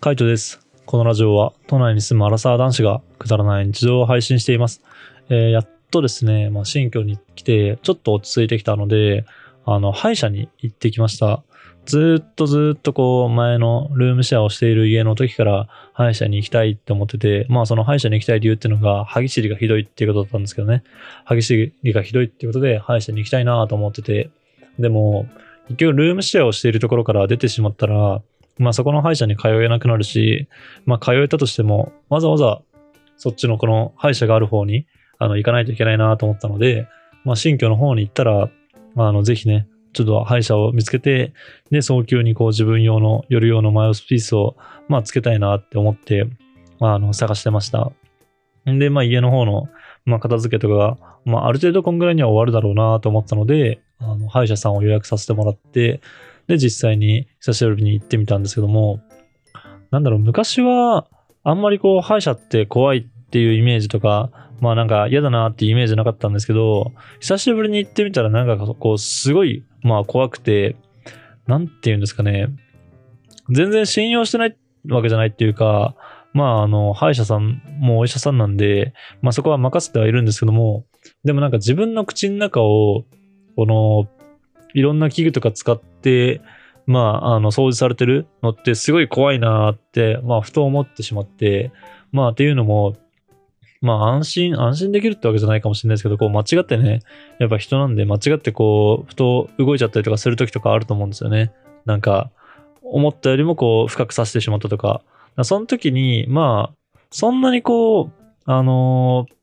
カイトです。このラジオは都内に住むアラサー男子がくだらない日常を配信しています。えーやっとですね、まあ、新居に来てちょっと落ち着いてきたので、あの、歯医者に行ってきました。ずっとずっとこう前のルームシェアをしている家の時から歯医者に行きたいって思ってて、まあその歯医者に行きたい理由っていうのが歯ぎしりがひどいっていうことだったんですけどね。歯ぎしりがひどいっていうことで歯医者に行きたいなと思ってて。でも、結局ルームシェアをしているところから出てしまったら、まあそこの歯医者に通えなくなるし、まあ通えたとしても、わざわざそっちのこの歯医者がある方にあの行かないといけないなと思ったので、まあ新居の方に行ったら、あのぜひね、ちょっと歯医者を見つけて、で、早急にこう自分用の夜用のマイオスピースをまあつけたいなって思って、まああの探してました。んで、まあ家の方の、まあ、片付けとかが、まあある程度こんぐらいには終わるだろうなと思ったので、あの歯医者さんを予約させてもらって、で、実際に久しぶりに行ってみたんですけども、なんだろう、昔は、あんまりこう、歯医者って怖いっていうイメージとか、まあなんか嫌だなっていうイメージなかったんですけど、久しぶりに行ってみたらなんかこう、すごい、まあ怖くて、なんて言うんですかね、全然信用してないわけじゃないっていうか、まああの、歯医者さんもお医者さんなんで、まあそこは任せてはいるんですけども、でもなんか自分の口の中を、この、いろんな器具とか使って、まあ、あの、掃除されてるのってすごい怖いなって、まあ、ふと思ってしまって、まあ、っていうのも、まあ、安心、安心できるってわけじゃないかもしれないですけど、こう、間違ってね、やっぱ人なんで、間違ってこう、ふと動いちゃったりとかするときとかあると思うんですよね。なんか、思ったよりもこう、深く刺してしまったとか。かその時に、まあ、そんなにこう、あのー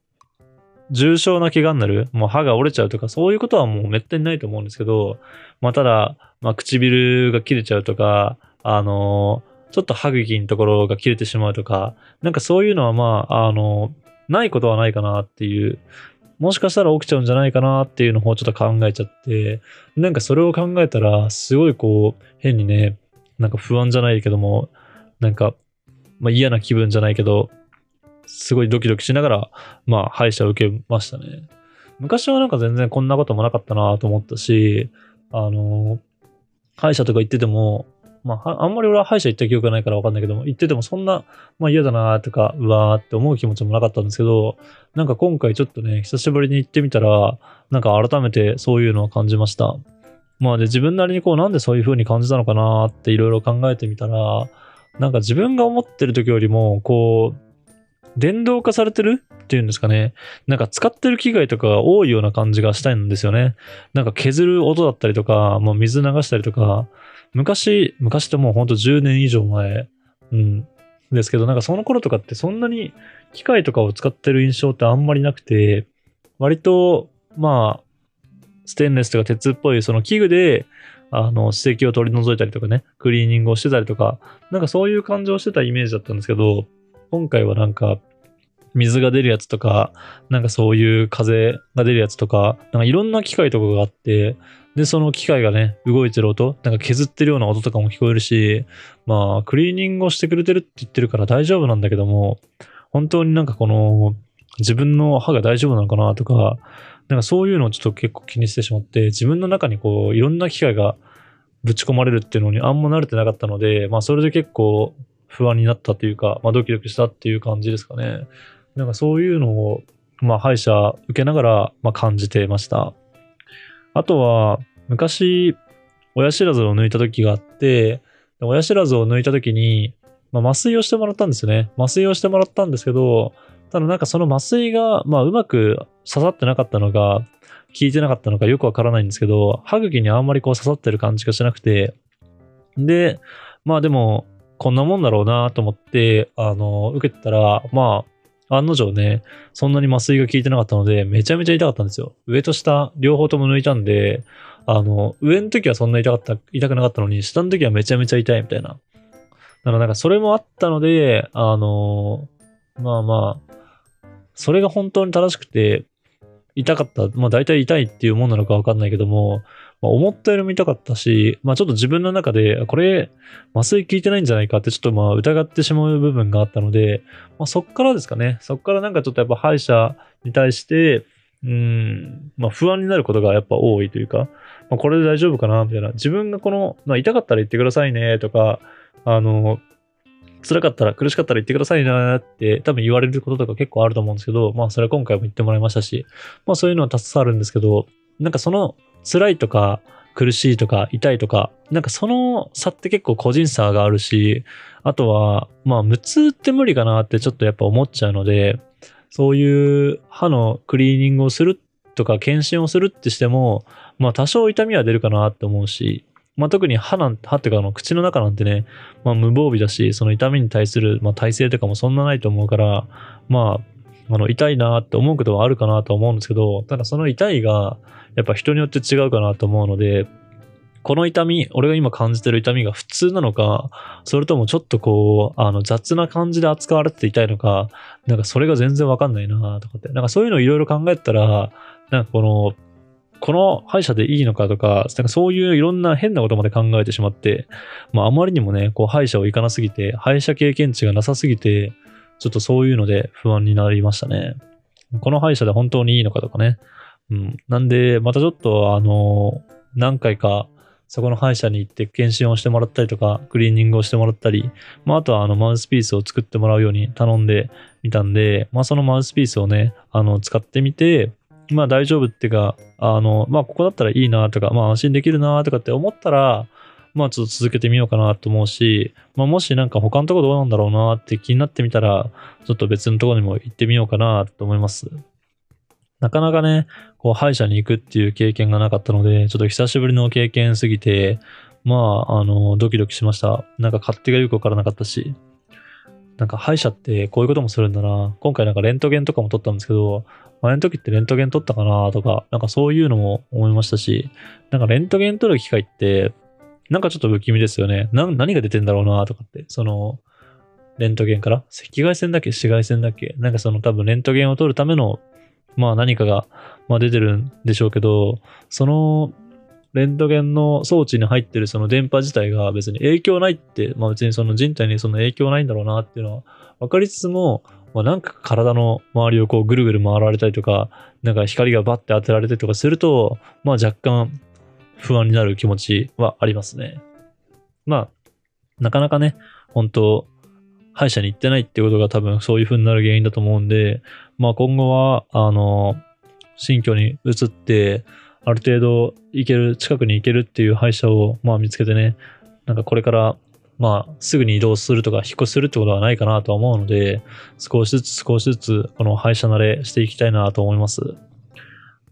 重症な怪我になる、もう歯が折れちゃうとか、そういうことはもうめったにないと思うんですけど、まあ、ただ、まあ、唇が切れちゃうとか、あのーちょっと歯茎のところが切れてしまうとか、なんかそういうのはまあ、あのーないことはないかなっていう、もしかしたら起きちゃうんじゃないかなっていうのをちょっと考えちゃって、なんかそれを考えたら、すごいこう、変にね、なんか不安じゃないけども、なんか、まあ嫌な気分じゃないけど、すごいドキドキしながら、まあ歯医者を受けましたね。昔はなんか全然こんなこともなかったなと思ったし、あの、歯医者とか行ってても、まあ、あんまり俺は歯医者行った記憶がないからわかんないけども、行っててもそんな、まあ嫌だなとか、うわーって思う気持ちもなかったんですけど、なんか今回ちょっとね、久しぶりに行ってみたら、なんか改めてそういうのを感じました。まあで、自分なりにこう、なんでそういう風に感じたのかなっていろいろ考えてみたら、なんか自分が思ってる時よりも、こう、電動化されてる？っていうんですかね。なんか使ってる機械とかが多いような感じがしたいんですよね。なんか削る音だったりとか、もう水流したりとか、昔、昔ってもうほんと10年以上前、うん。ですけど、なんかその頃とかってそんなに機械とかを使ってる印象ってあんまりなくて、割と、まあ、ステンレスとか鉄っぽいその器具で、あの、歯石を取り除いたりとかね、クリーニングをしてたりとか、なんかそういう感じをしてたイメージだったんですけど、今回はなんか、水が出るやつとか、なんかそういう風が出るやつとか、なんかいろんな機械とかがあって、で、その機械がね、動いてる音、なんか削ってるような音とかも聞こえるし、まあ、クリーニングをしてくれてるって言ってるから大丈夫なんだけども、本当になんかこの、自分の歯が大丈夫なのかなとか、なんかそういうのをちょっと結構気にしてしまって、自分の中にこう、いろんな機械がぶち込まれるっていうのにあんま慣れてなかったので、まあそれで結構不安になったというか、まあドキドキしたっていう感じですかね。なんかそういうのを、まあ歯医者受けながら、まあ感じてました。あとは、昔、親知らずを抜いた時があって、親知らずを抜いた時に、まあ、麻酔をしてもらったんですよね。麻酔をしてもらったんですけど、ただなんかその麻酔が、まあうまく刺さってなかったのか、効いてなかったのかよくわからないんですけど、歯茎にあんまりこう刺さってる感じがしなくて、で、まあでも、こんなもんだろうなと思って、あの、受けてたら、まあ、案の定ね、そんなに麻酔が効いてなかったので、めちゃめちゃ痛かったんですよ。上と下、両方とも抜いたんで、あの、上の時はそんな痛かった、痛くなかったのに、下の時はめちゃめちゃ痛いみたいな。だからなんかそれもあったので、あの、まあまあ、それが本当に正しくて、痛かった。まあ大体痛いっていうもんなのかわかんないけども、まあ、思ったよりも痛かったし、まあちょっと自分の中で、これ、麻酔効いてないんじゃないかってちょっとまあ疑ってしまう部分があったので、まあそっからですかね。そっからなんかちょっとやっぱ歯医者に対して、うん、まあ不安になることがやっぱ多いというか、まあこれで大丈夫かなみたいな。自分がこの、まあ痛かったら言ってくださいねとか、あの、辛かったら、苦しかったら言ってくださいなって多分言われることとか結構あると思うんですけど、まあそれは今回も言ってもらいましたし、まあそういうのは多数あるんですけど、なんかその辛いとか苦しいとか痛いとか、なんかその差って結構個人差があるし、あとは、まあ無痛って無理かなってちょっとやっぱ思っちゃうので、そういう歯のクリーニングをするとか検診をするってしても、まあ多少痛みは出るかなって思うし、まあ特に歯なん、歯っていうかあの口の中なんてね、まあ無防備だし、その痛みに対する、まあ、耐性とかもそんなないと思うから、まあ、あの痛いなって思うことはあるかなと思うんですけど、ただその痛いが、やっぱ人によって違うかなと思うので、この痛み、俺が今感じてる痛みが普通なのか、それともちょっとこう、あの雑な感じで扱われてて痛いのか、なんかそれが全然わかんないなとかって、なんかそういうのをいろいろ考えたら、なんかこの、この歯医者でいいのかとか、なんかそういういろんな変なことまで考えてしまって、まああまりにもね、こう歯医者を行かなすぎて、歯医者経験値がなさすぎて、ちょっとそういうので不安になりましたね。この歯医者で本当にいいのかとかね。うん。なんで、またちょっと、あの、何回か、そこの歯医者に行って検診をしてもらったりとか、クリーニングをしてもらったり、まあ、あとはあのマウスピースを作ってもらうように頼んでみたんで、まあ、そのマウスピースをね、あの、使ってみて、まあ大丈夫っていうか、あの、まあここだったらいいなとか、まあ安心できるなとかって思ったら、まあちょっと続けてみようかなと思うし、まあもしなんか他のとこどうなんだろうなって気になってみたら、ちょっと別のとこにも行ってみようかなと思います。なかなかね、こう歯医者に行くっていう経験がなかったので、ちょっと久しぶりの経験すぎて、まあ、あの、ドキドキしました。なんか勝手がよくわからなかったし、なんか歯医者ってこういうこともするんだな。今回なんかレントゲンとかも撮ったんですけど、前の時ってレントゲン撮ったかなとか、なんかそういうのも思いましたし、なんかレントゲン撮る機会って、なんかちょっと不気味ですよね。何が出てんだろうなとかって、その、レントゲンから？赤外線だっけ？紫外線だっけ？なんかその多分レントゲンを撮るためのまあ何かが、まあ、出てるんでしょうけど、そのレントゲンの装置に入ってるその電波自体が別に影響ないって、まあ別にその人体にその影響ないんだろうなっていうのは分かりつつも、まあなんか体の周りをこうぐるぐる回られたりとか、なんか光がバッて当てられてとかすると、まあ若干不安になる気持ちはありますね。まあ、なかなかね、本当歯医者に行ってないってことが多分そういう風になる原因だと思うんで、まあ今後は、あの、新居に移って、ある程度行ける、近くに行けるっていう歯医者を、まあ見つけてね、なんかこれから、まあすぐに移動するとか引っ越しするってことはないかなとは思うので、少しずつ少しずつこの歯医者慣れしていきたいなと思います。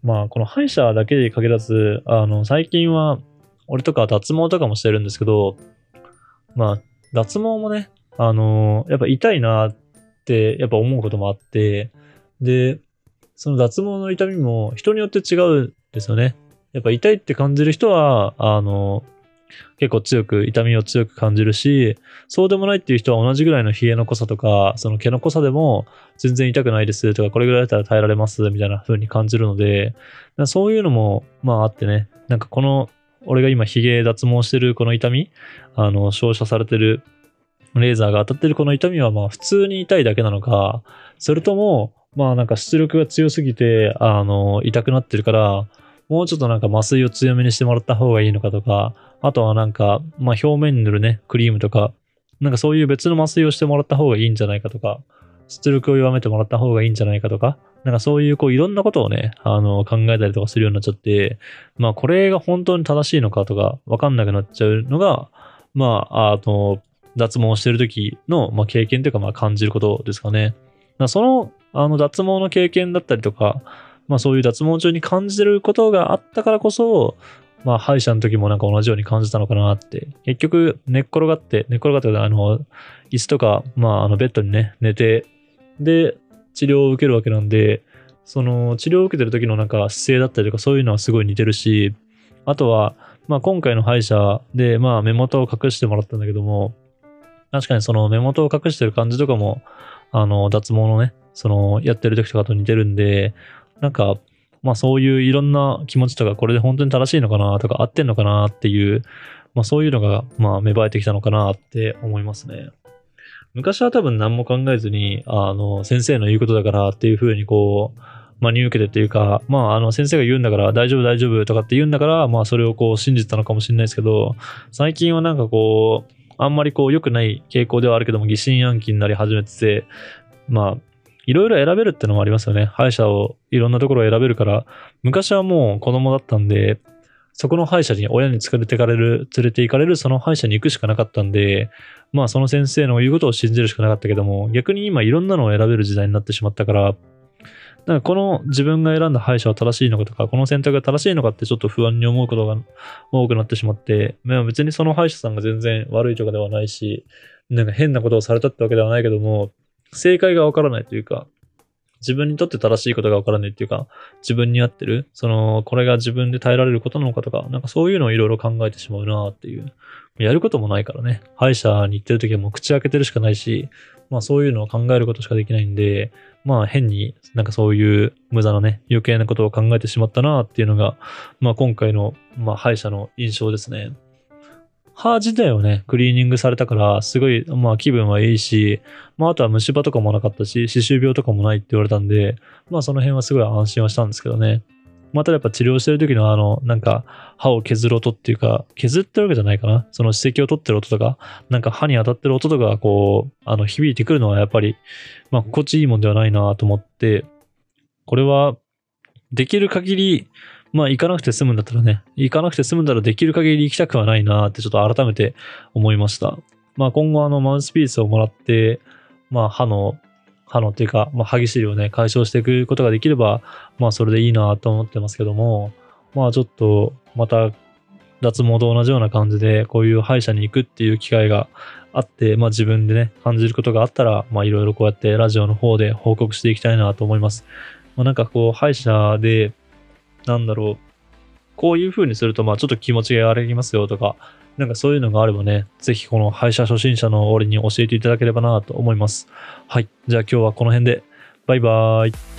まあこの歯医者だけで限らず、あの最近は俺とか脱毛とかもしてるんですけど、まあ脱毛もね、あの、やっぱ痛いなってやっぱ思うこともあって、で、その脱毛の痛みも人によって違うんですよね。やっぱ痛いって感じる人は、あの、結構強く、痛みを強く感じるし、そうでもないっていう人は同じぐらいの冷えの濃さとか、その毛の濃さでも全然痛くないですとか、これぐらいだったら耐えられますみたいな風に感じるので、そういうのも、まああってね、なんかこの、俺が今髭脱毛してるこの痛み、あの、照射されてるレーザーが当たってるこの痛みはまあ普通に痛いだけなのか、それとも、まあなんか出力が強すぎて、あの、痛くなってるから、もうちょっとなんか麻酔を強めにしてもらった方がいいのかとか、あとはなんか、まあ表面に塗るね、クリームとか、なんかそういう別の麻酔をしてもらった方がいいんじゃないかとか、出力を弱めてもらった方がいいんじゃないかとか、なんかそういうこういろんなことをね、あの考えたりとかするようになっちゃって、まあこれが本当に正しいのかとかわかんなくなっちゃうのが、まあ、あの、脱毛してる時の、まあ、経験というか、まあ、感じることですかね。その、あの、脱毛の経験だったりとか、まあ、そういう脱毛中に感じてることがあったからこそ、まあ、歯医者の時もなんか同じように感じたのかなって。結局、寝っ転がって、寝っ転がって、あの、椅子とか、まあ、あの、ベッドにね、寝て、で、治療を受けるわけなんで、その、治療を受けてる時のなんか姿勢だったりとか、そういうのはすごい似てるし、あとは、まあ、今回の歯医者で、まあ、目元を隠してもらったんだけども、確かにその目元を隠してる感じとかも、あの、脱毛のね、その、やってる時とかと似てるんで、なんか、まあそういういろんな気持ちとか、これで本当に正しいのかなとか、合ってんのかなっていう、まあそういうのが、まあ芽生えてきたのかなって思いますね。昔は多分何も考えずに、あの、先生の言うことだからっていうふうにこう、真に受けてっていうか、まあ、あの、先生が言うんだから大丈夫大丈夫とかって言うんだから、まあ、それをこう信じたのかもしれないですけど、最近はなんかこう、あんまりこう良くない傾向ではあるけども疑心暗鬼になり始めてて、まあ、いろいろ選べるってのもありますよね。歯医者をいろんなところを選べるから、昔はもう子供だったんで、そこの歯医者に親に連れてかれる、連れて行かれるその歯医者に行くしかなかったんで、まあその先生の言うことを信じるしかなかったけども、逆に今いろんなのを選べる時代になってしまったから、なんかこの自分が選んだ歯医者は正しいのかとか、この選択が正しいのかってちょっと不安に思うことが多くなってしまって、まあ別にその歯医者さんが全然悪いとかではないし、なんか変なことをされたってわけではないけども、正解がわからないというか、自分にとって正しいことがわからないっていうか、自分に合ってる、その、これが自分で耐えられることなのかとか、なんかそういうのをいろいろ考えてしまうなっていう。やることもないからね。歯医者に行ってる時はもう口開けてるしかないし、まあそういうのを考えることしかできないんで、まあ変になんかそういう無駄なね、余計なことを考えてしまったなっていうのが、まあ今回の、まあ歯医者の印象ですね。歯自体をね、クリーニングされたから、すごい、まあ気分はいいし、まああとは虫歯とかもなかったし、歯周病とかもないって言われたんで、まあその辺はすごい安心はしたんですけどね。まあただやっぱ治療してる時のあの、なんか歯を削る音っていうか、削ってるわけじゃないかな。その歯石を取ってる音とか、なんか歯に当たってる音とかこう、あの、響いてくるのはやっぱり、まあ心地いいもんではないなと思って、これは、できる限り、まあ行かなくて済むんだったらね、行かなくて済むんだらできる限り行きたくはないなってちょっと改めて思いました。まあ今後あのマウスピースをもらって、まあ歯の、歯のっていうか、まあ歯ぎしりをね、解消していくことができれば、まあそれでいいなと思ってますけども、まあちょっとまた脱毛と同じような感じで、こういう歯医者に行くっていう機会があって、まあ自分でね、感じることがあったら、まあいろいろこうやってラジオの方で報告していきたいなと思います。まあなんかこう、歯医者で、なんだろう、こういう風にすると、まあちょっと気持ちが和らぎますよとか、なんかそういうのがあればね、ぜひこの敗者初心者の俺に教えていただければなと思います。はい。じゃあ今日はこの辺で、バイバーイ。